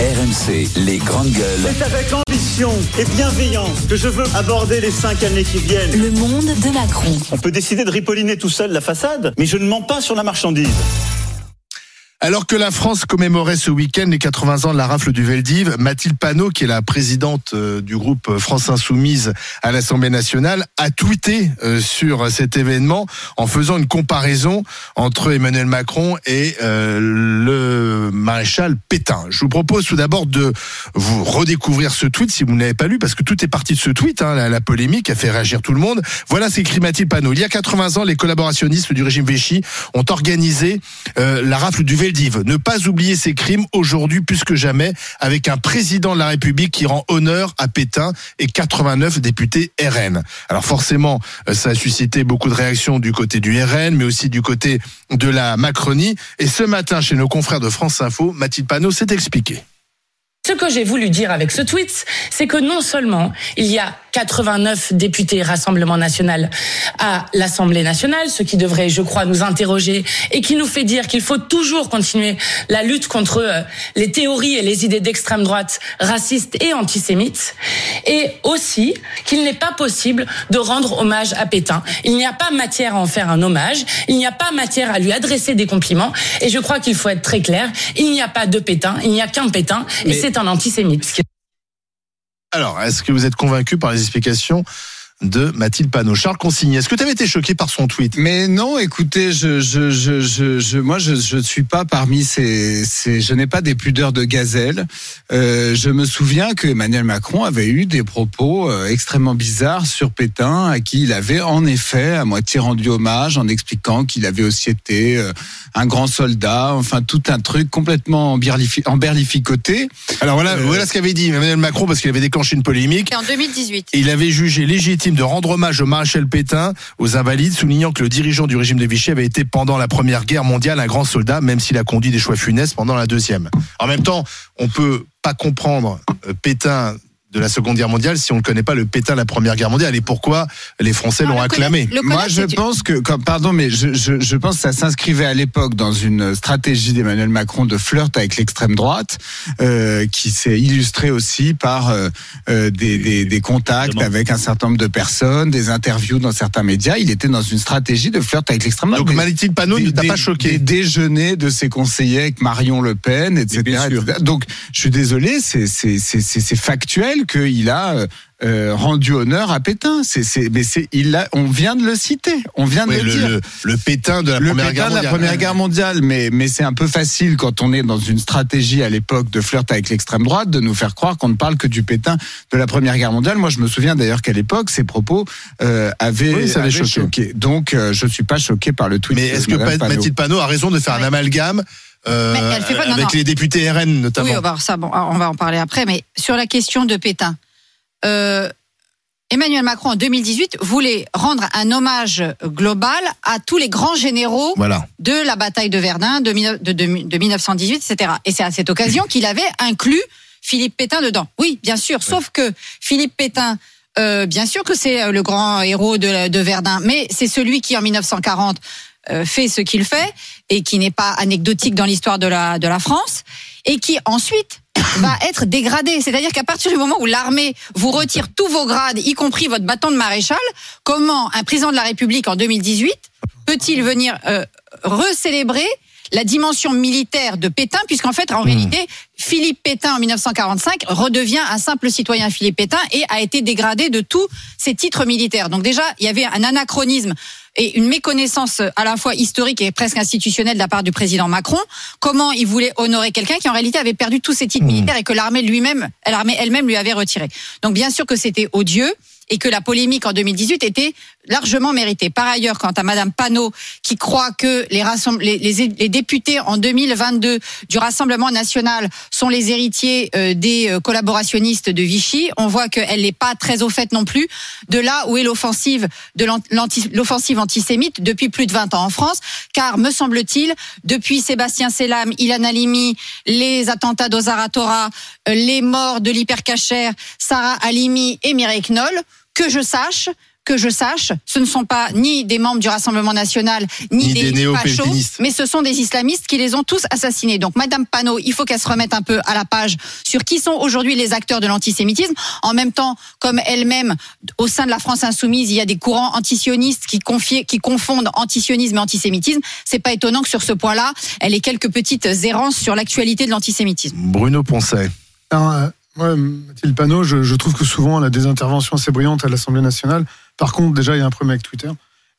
RMC, les grandes gueules. C'est avec ambition et bienveillance que je veux aborder les cinq années qui viennent. Le monde de Macron. On peut décider de ripolliner tout seul la façade, mais je ne mens pas sur la marchandise. Alors que la France commémorait ce week-end les 80 ans de la rafle du Veldiv, Mathilde Panot, qui est la présidente euh, du groupe France Insoumise à l'Assemblée nationale, a tweeté euh, sur cet événement en faisant une comparaison entre Emmanuel Macron et euh, le maréchal Pétain. Je vous propose tout d'abord de vous redécouvrir ce tweet si vous ne l'avez pas lu, parce que tout est parti de ce tweet. Hein, la, polémique a fait réagir tout le monde. Voilà ce qu'écrit Mathilde Panot. Il y a 80 ans, les collaborationnistes du régime Vichy ont organisé la rafle du Veldiv ne pas oublier ces crimes aujourd'hui plus que jamais avec un président de la République qui rend honneur à Pétain et 89 députés RN. Alors forcément, euh, ça a suscité beaucoup de réactions du côté du RN, mais aussi du côté de la Macronie. Et ce matin, chez nos confrères de France Info, Mathilde Panot s'est expliqué. Ce que j'ai voulu dire avec ce tweet, c'est que non seulement il y a 89 députés Rassemblement national à l'Assemblée nationale, ce qui devrait, je crois, nous interroger et qui nous fait dire qu'il faut toujours continuer la lutte contre euh, les théories et les idées d'extrême droite racistes et antisémites, et aussi qu'il n'est pas possible de rendre hommage à Pétain. Il n'y a pas matière à en faire un hommage, il n'y a pas matière à lui adresser des compliments, et je crois qu'il faut être très clair, il n'y a pas de Pétain, il n'y a qu'un Pétain, et c'est un antisémite. Alors, est-ce que vous êtes convaincu par les explications de Mathilde Panot. Charles Consigny, est-ce que tu avais été choqué par son tweet? Mais non, écoutez, je, je, je, je, moi, je ne suis pas parmi ces... ces je n'ai pas des pudeurs de gazelle. Euh, je me souviens que Emmanuel Macron avait eu des propos euh, extrêmement bizarres sur Pétain, à qui il avait en effet à moitié rendu hommage en expliquant qu'il avait aussi été euh, un grand soldat, enfin tout un truc complètement emberlificoté. Alors voilà, euh, voilà ce qu'avait dit Emmanuel Macron parce qu'il avait déclenché une polémique. En 2018. Il avait jugé légitime de rendre hommage au maréchal Pétain, aux invalides, soulignant que le dirigeant du régime de Vichy avait été pendant la Première Guerre mondiale un grand soldat, même s'il a conduit des choix funestes pendant la Deuxième. En même temps, on peut pas comprendre euh, Pétain de la Seconde Guerre mondiale si on ne connaît pas le Pétain de la Première Guerre mondiale et pourquoi les Français l'ont acclamé. Moi, je pense que, comme, pardon, mais je, je, je pense que ça s'inscrivait à l'époque dans une stratégie d'Emmanuel Macron de flirt avec l'extrême droite, euh, qui s'est illustrée aussi par euh, euh des, des, des, contacts avec un certain nombre de personnes, des interviews dans certains médias. Il était dans une stratégie de flirt avec l'extrême droite. Donc Mathilde Panot ne t'a pas choqué Des déjeuners de ses conseillers avec Marion Le Pen, etc. etc. Donc, je suis désolé, c'est factuel qu'il a euh, euh, rendu honneur à Pétain. C'est, c'est, mais c'est, il a, on vient de le citer, on vient de le, le, dire. Le, le, Pétain de la le Première Pétain Guerre de mondiale. la Première Guerre mondiale, mais mais c'est un peu facile quand on est dans une stratégie à l'époque de flirt avec l'extrême droite de nous faire croire qu'on ne parle que du Pétain de la Première Guerre mondiale. Moi, je me souviens d'ailleurs qu'à l'époque, ces propos euh, avaient, oui, ça avait avaient choqué. choqué. Donc, euh, je suis pas choqué par le tweet. Mais est-ce que Mathilde Panot a raison de faire un amalgame euh, pas, non, avec non. les députés RN notamment Oui, on va, ça, bon, on va en parler après. Mais sur la question de Pétain. Euh, Emmanuel Macron en 2018 voulait rendre un hommage global à tous les grands généraux voilà. de la bataille de Verdun de, de, de, de 1918, etc. Et c'est à cette occasion qu'il avait inclus Philippe Pétain dedans. Oui, bien sûr, sauf que Philippe Pétain, euh, bien sûr que c'est le grand héros de, de Verdun, mais c'est celui qui en 1940 euh, fait ce qu'il fait et qui n'est pas anecdotique dans l'histoire de la, de la France et qui ensuite va être dégradé. C'est-à-dire qu'à partir du moment où l'armée vous retire tous vos grades, y compris votre bâton de maréchal, comment un président de la République en 2018 peut-il venir euh, recélébrer la dimension militaire de Pétain, puisqu'en fait, en mmh. réalité, Philippe Pétain, en 1945, redevient un simple citoyen Philippe Pétain et a été dégradé de tous ses titres militaires. Donc déjà, il y avait un anachronisme et une méconnaissance à la fois historique et presque institutionnelle de la part du président Macron. Comment il voulait honorer quelqu'un qui en réalité avait perdu tous ses titres mmh. militaires et que l'armée lui-même, l'armée elle-même lui avait retiré. Donc bien sûr que c'était odieux et que la polémique en 2018 était largement méritée. Par ailleurs, quant à Madame Panot, qui croit que les, les, les, les députés en 2022 du Rassemblement national sont les héritiers euh, des euh, collaborationnistes de Vichy, on voit qu'elle n'est pas très au fait non plus de là où est l'offensive de l'offensive antisémite depuis plus de 20 ans en France, car me semble-t-il, depuis Sébastien Selam, Ilan Halimi, les attentats d'Ozaratora, euh, les morts de l'hypercachère, Sarah Halimi et Mireille Knoll, que je sache que je sache, ce ne sont pas ni des membres du Rassemblement national, ni, Ni des des, fachos, néo-pellepinistes. mais ce sont des islamistes qui les ont tous assassinés. Donc, Madame Panot, il faut qu'elle se remette un peu à la page sur qui sont aujourd'hui les acteurs de l'antisémitisme. En même temps, comme elle-même, au sein de la France insoumise, il y a des courants antisionistes qui, confient- qui confondent antisionisme et antisémitisme. C'est pas étonnant que sur ce point-là, elle ait quelques petites errances sur l'actualité de l'antisémitisme. Bruno Poncet. Euh, ouais, Mathilde Panot, je, je trouve que souvent elle a des interventions assez brillantes à l'Assemblée nationale. Par contre, déjà, il y a un problème avec Twitter.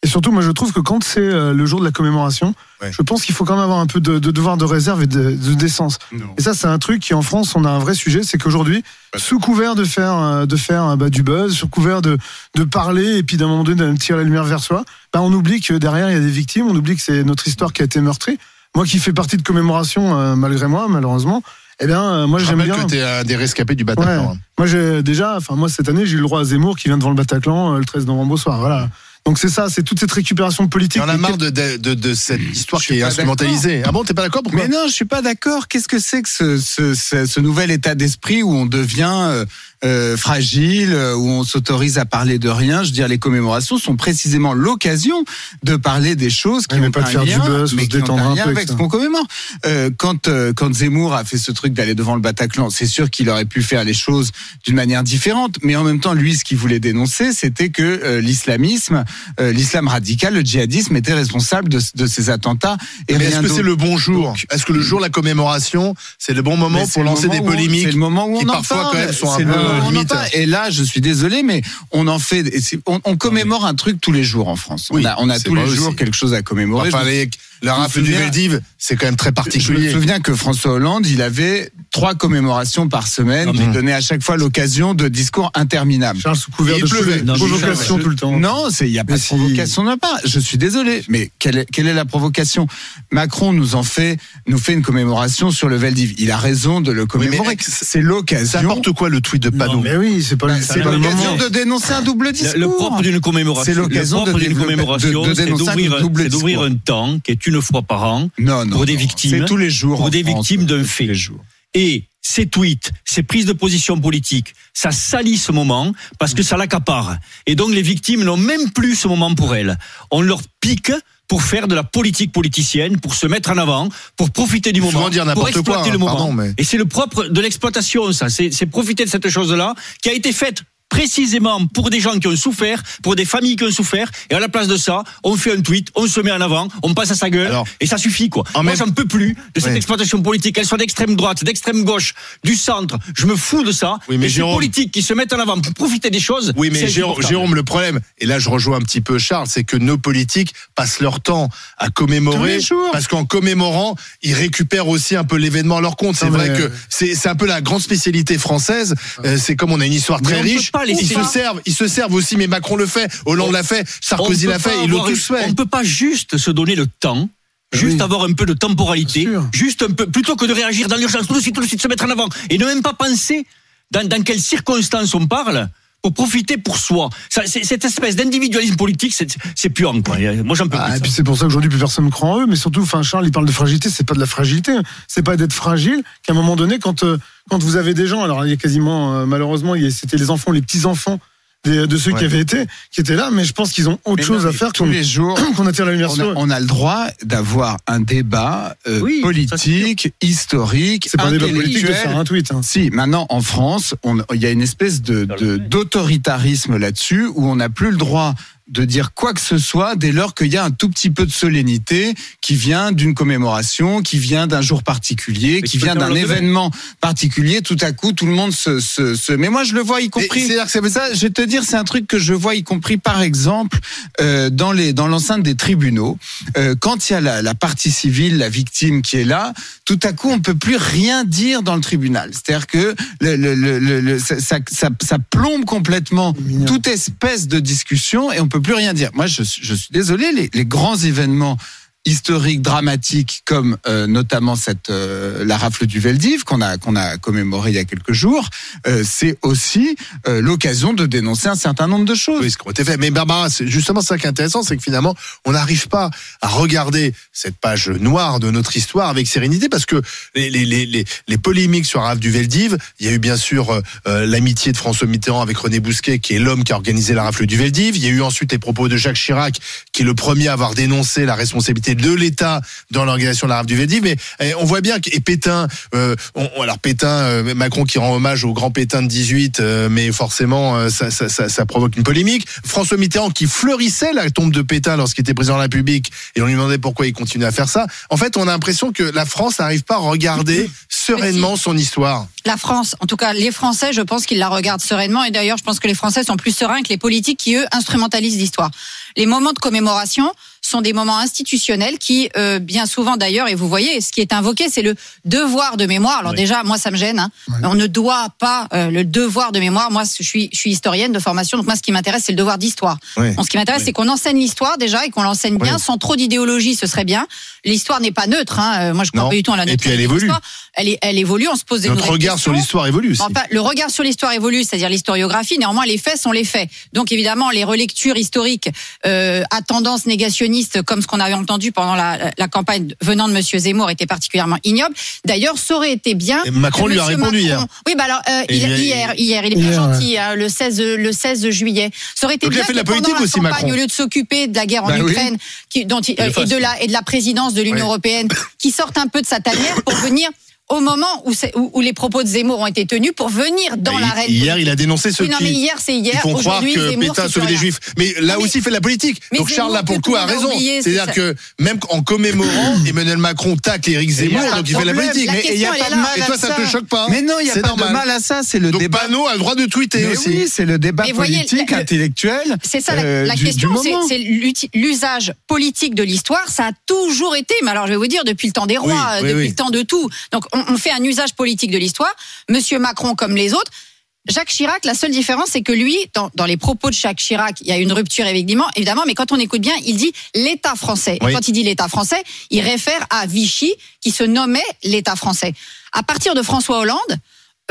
Et surtout, moi, je trouve que quand c'est euh, le jour de la commémoration, Ouais. je pense qu'il faut quand même avoir un peu de, de devoir de réserve et de, de décence. Et ça, c'est un truc qui, en France, on a un vrai sujet, c'est qu'aujourd'hui, sous couvert de faire, euh, de faire euh, bah, du buzz, sous couvert de, de parler et puis d'un moment donné de tirer la lumière vers soi, bah, on oublie que derrière, il y a des victimes, on oublie que c'est notre histoire qui a été meurtrie. Moi qui fais partie de commémoration, euh, malgré moi, malheureusement, eh bien, euh, moi, j'aime bien. que tu es un des rescapés du Bataclan. Ouais. hein. Moi, j'ai déjà, enfin, moi, cette année, j'ai eu le droit à Zemmour qui vient devant le Bataclan euh, le 13 novembre au soir. Voilà. Donc, c'est ça, c'est toute cette récupération politique. En a marre de, de, de, de cette histoire qui est instrumentalisée. Ah bon, t'es pas d'accord Pourquoi? Mais non, je suis pas d'accord. Qu'est-ce que c'est que ce, ce, ce, ce nouvel état d'esprit où on devient euh, euh, fragile, euh, où on s'autorise à parler de rien Je veux dire, les commémorations sont précisément l'occasion de parler des choses qui mais ont pas de faire du buzz, mais se qui ont un un lien peu avec avec ce qu'on commémore. Euh, quand euh, quand Zemmour a fait ce truc d'aller devant le Bataclan, c'est sûr qu'il aurait pu faire les choses d'une manière différente, mais en même temps, lui, ce qu'il voulait dénoncer, c'était que euh, l'islamisme, euh, l'islam radical, le djihadisme était responsable de, de ces attentats. Et Mais est-ce que c'est le bon jour? Est-ce que le jour de la commémoration, c'est le bon moment pour lancer des polémiques C'est le moment où on qui en parfois, parle. quand même, sont un peu en limites. parle. Et là, je suis désolé, mais on en fait. On, on commémore un truc tous les jours en France. Oui, on a, on a c'est tous les jours aussi. quelque chose à commémorer. Enfin, Je- les- la rafle du Veldiv, c'est quand même très je me particulier. souviens que François Hollande, il avait trois commémorations par semaine, Non, mais- donnaient à chaque fois l'occasion de discours interminables. Charles sous couvert Il de pleuvait. Non, provocation tout le temps. Non, il y a pas Mais de si. provocation de ma part. Je suis désolé, mais quelle est, quelle est la provocation? Macron nous en fait nous fait une commémoration sur le Veldiv. Il a raison de le commémorer. c'est- l'occasion. C'est n'importe quoi le tweet de Panot. Mais oui, c'est pas, le- C'est pas le l'occasion moment. de dénoncer un double discours. Le, le propre d'une commémoration, C'est l'occasion de commémoration, de- de c'est un d'ouvrir double c'est d'ouvrir discours. un temps qui est une fois par an Non, non. pour des victimes, C'est tous les jours. pour des France. victimes d'un fait. tous les jours. Et ces tweets, ces prises de position politiques, ça salit ce moment parce que ça l'accapare. Et donc les victimes n'ont même plus ce moment pour elles. On leur pique pour faire de la politique politicienne, pour se mettre en avant, pour profiter du moment, dire pour exploiter quoi, le moment. pardon, mais- Et c'est le propre de l'exploitation, ça. C'est profiter de cette chose-là qui a été faite précisément pour des gens qui ont souffert, pour des familles qui ont souffert, et à la place de ça, on fait un tweet, on se met en avant, on passe à sa gueule, Alors, et ça suffit, quoi. en Moi, même- j'en peux plus de cette exploitation politique, qu'elle soit d'extrême droite, d'extrême gauche, du centre, je me fous de ça. Oui, mais et ces Jérôme- politiques qui se mettent en avant pour profiter des choses. Oui, mais Jérôme, le problème, et là je rejoins un petit peu Charles, c'est que nos politiques passent leur temps à commémorer, parce qu'en commémorant, ils récupèrent aussi un peu l'événement à leur compte. C'est vrai mais- que c'est un peu la grande spécialité française. Euh, c'est comme on a une histoire Mais très riche. Pas laisser Ils se servent, ils se servent aussi. Mais Macron le fait, Hollande l'a fait, Sarkozy l'a fait, ils l'ont tous fait. On ne peut pas juste se donner le temps. Juste Oui. avoir un peu de temporalité, juste un peu, plutôt que de réagir dans l'urgence, tout de suite, tout de suite, se mettre en avant, et ne même pas penser dans, dans quelles circonstances on parle pour profiter pour soi. Ça, cette espèce d'individualisme politique, c'est puant, quoi. Moi, j'en peux Ah, plus. et puis c'est pour ça qu'aujourd'hui plus personne ne croit en eux, mais surtout, enfin Charles, il parle de fragilité, c'est pas de la fragilité, hein. c'est pas d'être fragile qu'à un moment donné, quand euh, quand vous avez des gens, alors il y a quasiment euh, malheureusement, c'était les enfants, les petits de ceux qui avaient été, qui étaient là, mais je pense qu'ils ont autre Mais chose non, à faire tous les jours. qu'on attire la lumière On sur a, eux. on a le droit d'avoir un débat euh, Oui, ça, c'est politique, historique, C'est pas un débat politique de intellectuel. faire un tweet. hein. Si, maintenant en France, on- il y a une espèce de de- d'autoritarisme là-dessus où on n'a plus le droit de dire quoi que ce soit dès lors qu'il y a un tout petit peu de solennité qui vient d'une commémoration, qui vient d'un jour particulier, Mais qui vient d'un événement particulier. Tout à coup, tout le monde se, se, se... Mais moi, je le vois y compris. c'est-à-dire que ça je vais te dire, c'est un truc que je vois y compris, par exemple, euh, dans les dans l'enceinte des tribunaux. Euh, quand il y a la, la partie civile, la victime qui est là, tout à coup, on peut plus rien dire dans le tribunal. C'est-à-dire que le, le, le, ça, ça, ça, ça plombe complètement toute espèce de discussion et on peut plus rien dire. Moi, je, suis- désolé, les grands événements historiques dramatiques comme euh, notamment cette euh, la rafle du Veldiv qu'on a qu'on a commémoré il y a quelques jours, euh, c'est aussi euh, l'occasion de dénoncer un certain nombre de choses. Oui, ce qui ont été fait. Mais Barbara, c'est justement ça qui est intéressant, c'est que finalement, on n'arrive pas à regarder cette page noire de notre histoire avec sérénité, parce que les, les, les, les, polémiques sur Rave du Veldiv, il y a eu bien sûr euh, euh, l'amitié de François Mitterrand avec René Bousquet, qui est l'homme qui a organisé la rafle du Veldiv. Il y a eu ensuite les propos de Jacques Chirac, qui est le premier à avoir dénoncé la responsabilité de l'État dans l'organisation de la rafle du Veldiv. Mais eh, on voit bien que et Pétain, euh, on- alors Pétain, euh, Macron qui rend hommage au grand Pétain de 18, euh, mais forcément ça, ça, ça, ça provoque une polémique. François Mitterrand qui fleurissait la tombe de Pétain lorsqu'il était président de la République et on lui demandait pourquoi il continuait à faire ça. En fait, on a l'impression que la France n'arrive pas à regarder sereinement son histoire. La France, en tout cas les Français, je pense qu'ils la regardent sereinement. Et d'ailleurs, je pense que les Français sont plus sereins que les politiques qui, eux, instrumentalisent l'histoire. Les moments de commémoration sont des moments institutionnels qui, euh, bien souvent d'ailleurs, et vous voyez, ce qui est invoqué, c'est le devoir de mémoire. Alors Oui. déjà, moi, ça me gêne. hein. On ne doit pas euh, le devoir de mémoire. Moi, je suis, je suis historienne de formation, donc moi, ce qui m'intéresse, c'est le devoir d'histoire. Oui. Ce qui m'intéresse, c'est qu'on enseigne l'histoire déjà et qu'on l'enseigne bien, sans trop d'idéologie, ce serait bien. L'histoire n'est pas neutre. Hein. Euh, Moi, je crois Non. pas du tout en la Et puis, neutralité elle évolue. Elle, est, elle évolue. On se pose des Notre regard sur questions. l'histoire évolue aussi. Enfin, le regard sur l'histoire évolue, c'est-à-dire l'historiographie. Néanmoins, les faits sont les faits. Donc, évidemment, les relectures historiques euh, à tendance négationniste, comme ce qu'on avait entendu pendant la, la campagne venant de Monsieur Zemmour, étaient particulièrement ignobles. D'ailleurs, ça aurait été bien. Et Macron lui a répondu Macron- hier. Oui, bah alors euh, il- hier, hier, il est bien gentil, hein, le 16, le 16 juillet. Ça aurait été Donc, il a bien fait de la politique la aussi, campagne, Macron. au lieu de s'occuper de la guerre en Bah oui. Ukraine, qui, dont il- euh, et de la et de la présidence de l'Union Ouais. européenne, qui sorte un peu de sa tanière pour venir au moment où, c'est- où, où les propos de Zemmour ont été tenus pour venir dans Et l'arène. Hier, il a dénoncé ceux Oui, non, qui, mais hier, c'est hier. qui font croire Aujourd'hui, que Zemmour, Pétain plus les. Juifs. Mais là mais- aussi, il fait de la politique. Donc Charles là pour le coup a raison. C'est-à-dire c'est que même en commémorant, Emmanuel Macron tacle Éric Zemmour, donc il fait de la politique. La Mais il y a question, pas de mal Et toi, ça te choque pas Mais non, il y a pas de mal à ça. C'est le débat. Panot a le droit de tweeter aussi. oui, c'est le débat politique, le- le- intellectuel. C'est ça la, euh, la question, c'est- l'usage politique de l'histoire. Ça a toujours été, mais alors je vais vous dire, depuis le temps des rois, depuis le temps de tout. Donc on, on fait un usage politique de l'histoire. Monsieur Macron, comme les autres. Jacques Chirac, la seule différence, c'est que lui, dans, dans les propos de Jacques Chirac, il y a une rupture évidemment, évidemment, mais quand on écoute bien, il dit l'État français. Et quand il dit l'État français, il réfère à Vichy, qui se nommait l'État français. À partir de François Hollande,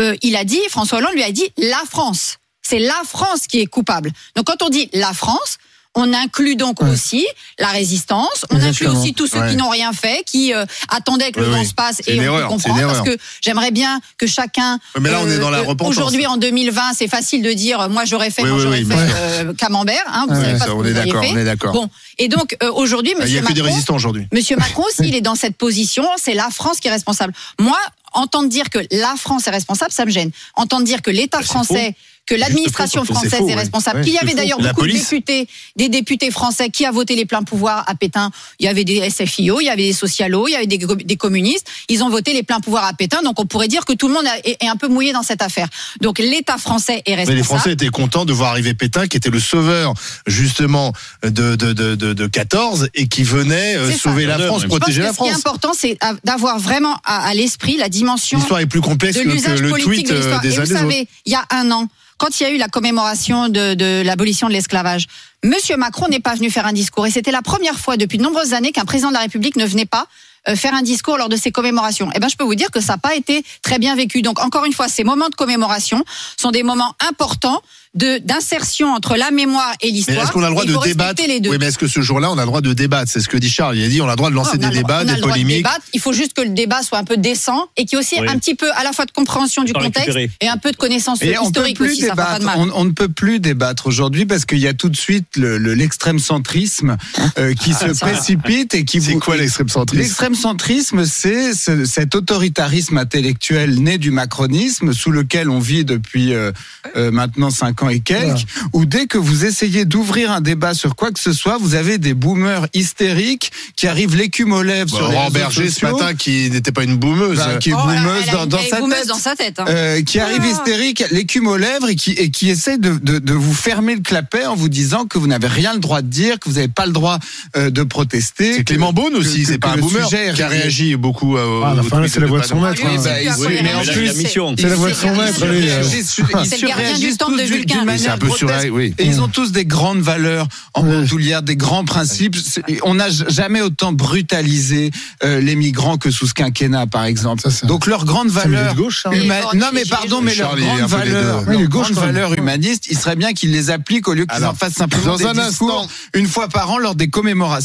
euh, il a dit, François Hollande lui a dit la France. C'est la France qui est coupable. Donc quand on dit la France, on inclut donc Ouais. aussi la résistance, on inclut aussi tous ceux Ouais. qui n'ont rien fait, qui euh, attendaient que le Oui, oui. se passe et on erreur, comprendre parce que j'aimerais bien que chacun Mais là, on est dans la euh, repentance. Aujourd'hui en 2020, c'est facile de dire euh, moi j'aurais fait Oui, j'aurais fait euh, Camembert, hein, vous savez pas ça, ce que on est d'accord, on est d'accord. Bon, et donc euh, aujourd'hui Il n'y monsieur a que des Macron résistants aujourd'hui. Monsieur Macron aussi, il est dans cette position. C'est la France qui est responsable. Moi, entendre dire que la France est responsable, ça me gêne. Entendre dire que l'État Bah, français, que l'administration française faux, est responsable, Ouais, qu'il y avait d'ailleurs beaucoup de députés, des députés français qui a voté les pleins pouvoirs à Pétain. Il y avait des SFIO, il y avait des socialos, il y avait des, communistes. Ils ont voté les pleins pouvoirs à Pétain. Donc on pourrait dire que tout le monde est, est un peu mouillé dans cette affaire. Donc l'État français est Mais responsable. les Français étaient contents de voir arriver Pétain, qui était le sauveur justement de de de de, de 14 et qui venait euh, ça. sauver la France, protéger la ce qui est France. important, c'est d'avoir vraiment à, à l'esprit la dimension L'histoire est plus complexe de que, le tweet de euh, des Et vous savez, il y a un an, quand il y a eu la commémoration de, de l'abolition de l'esclavage, Monsieur Macron n'est pas venu faire un discours. Et c'était la première fois depuis de nombreuses années qu'un président de la République ne venait pas euh, faire un discours lors de ces commémorations. Eh ben, je peux vous dire que ça n'a pas été très bien vécu. Donc, encore une fois, ces moments de commémoration sont des moments importants d'insertion entre la mémoire et Mais l'histoire. est-ce qu'on a le droit de débattre respecter les deux. Oui, mais est-ce que ce jour-là, on a le droit de débattre? C'est ce que dit Charles. Il a dit on a le droit de lancer des débats, des le droit de polémiques. débattre. Il faut juste que le débat soit un peu décent et qu'il y ait aussi Oui. un petit peu à la fois de compréhension du contexte récupérer. et un peu de connaissance historique aussi. Ça fera pas de débattre. mal. On, on ne peut plus débattre aujourd'hui parce qu'il y a tout de suite le- le- l'extrême centrisme euh, qui se c'est vrai. précipite et qui C'est quoi l'extrême centrisme L'extrême centrisme, c'est ce- cet autoritarisme intellectuel né du macronisme sous lequel on vit depuis euh, euh, maintenant cinq ans et quelques, où dès que vous essayez d'ouvrir un débat sur quoi que ce soit, vous avez des boomers hystériques qui arrivent l'écume aux lèvres sur les Laurent réseaux Berger ce matin qui n'était pas une boumeuse. bah, qui est Oh, dans, dans sa boumeuse tête. dans sa tête. hein. Euh, qui arrive Ah. hystérique, l'écume aux lèvres et qui, et qui essaie de, de, de vous fermer le clapet en vous disant que vous n'avez rien le droit de dire, que vous n'avez pas le droit euh, de protester. C'est Clément Beaune aussi, c'est pas un boomer qui a réagi beaucoup euh, Ah, enfin, c'est la voix de son maître. Oui, hein. bah, C'est mais en plus, la voix de son maître, il C'est le gardien du surréagit temple de tous d'une- chacun. Mais c'est manière un peu grotesque. surréel, oui. Et ils ont tous des grandes valeurs en Oui. bandoulière, des grands principes. On n'a jamais autant brutalisé euh, les migrants que sous ce quinquennat, par exemple. Ça, Donc leurs grandes valeurs. de gauche, hein. Non mais les pardon, mais leurs grandes valeurs, leurs grandes humanistes, il serait bien qu'ils les appliquent au lieu qu'ils en fassent simplement dans des un discours instant- une fois par an lors des commémorations.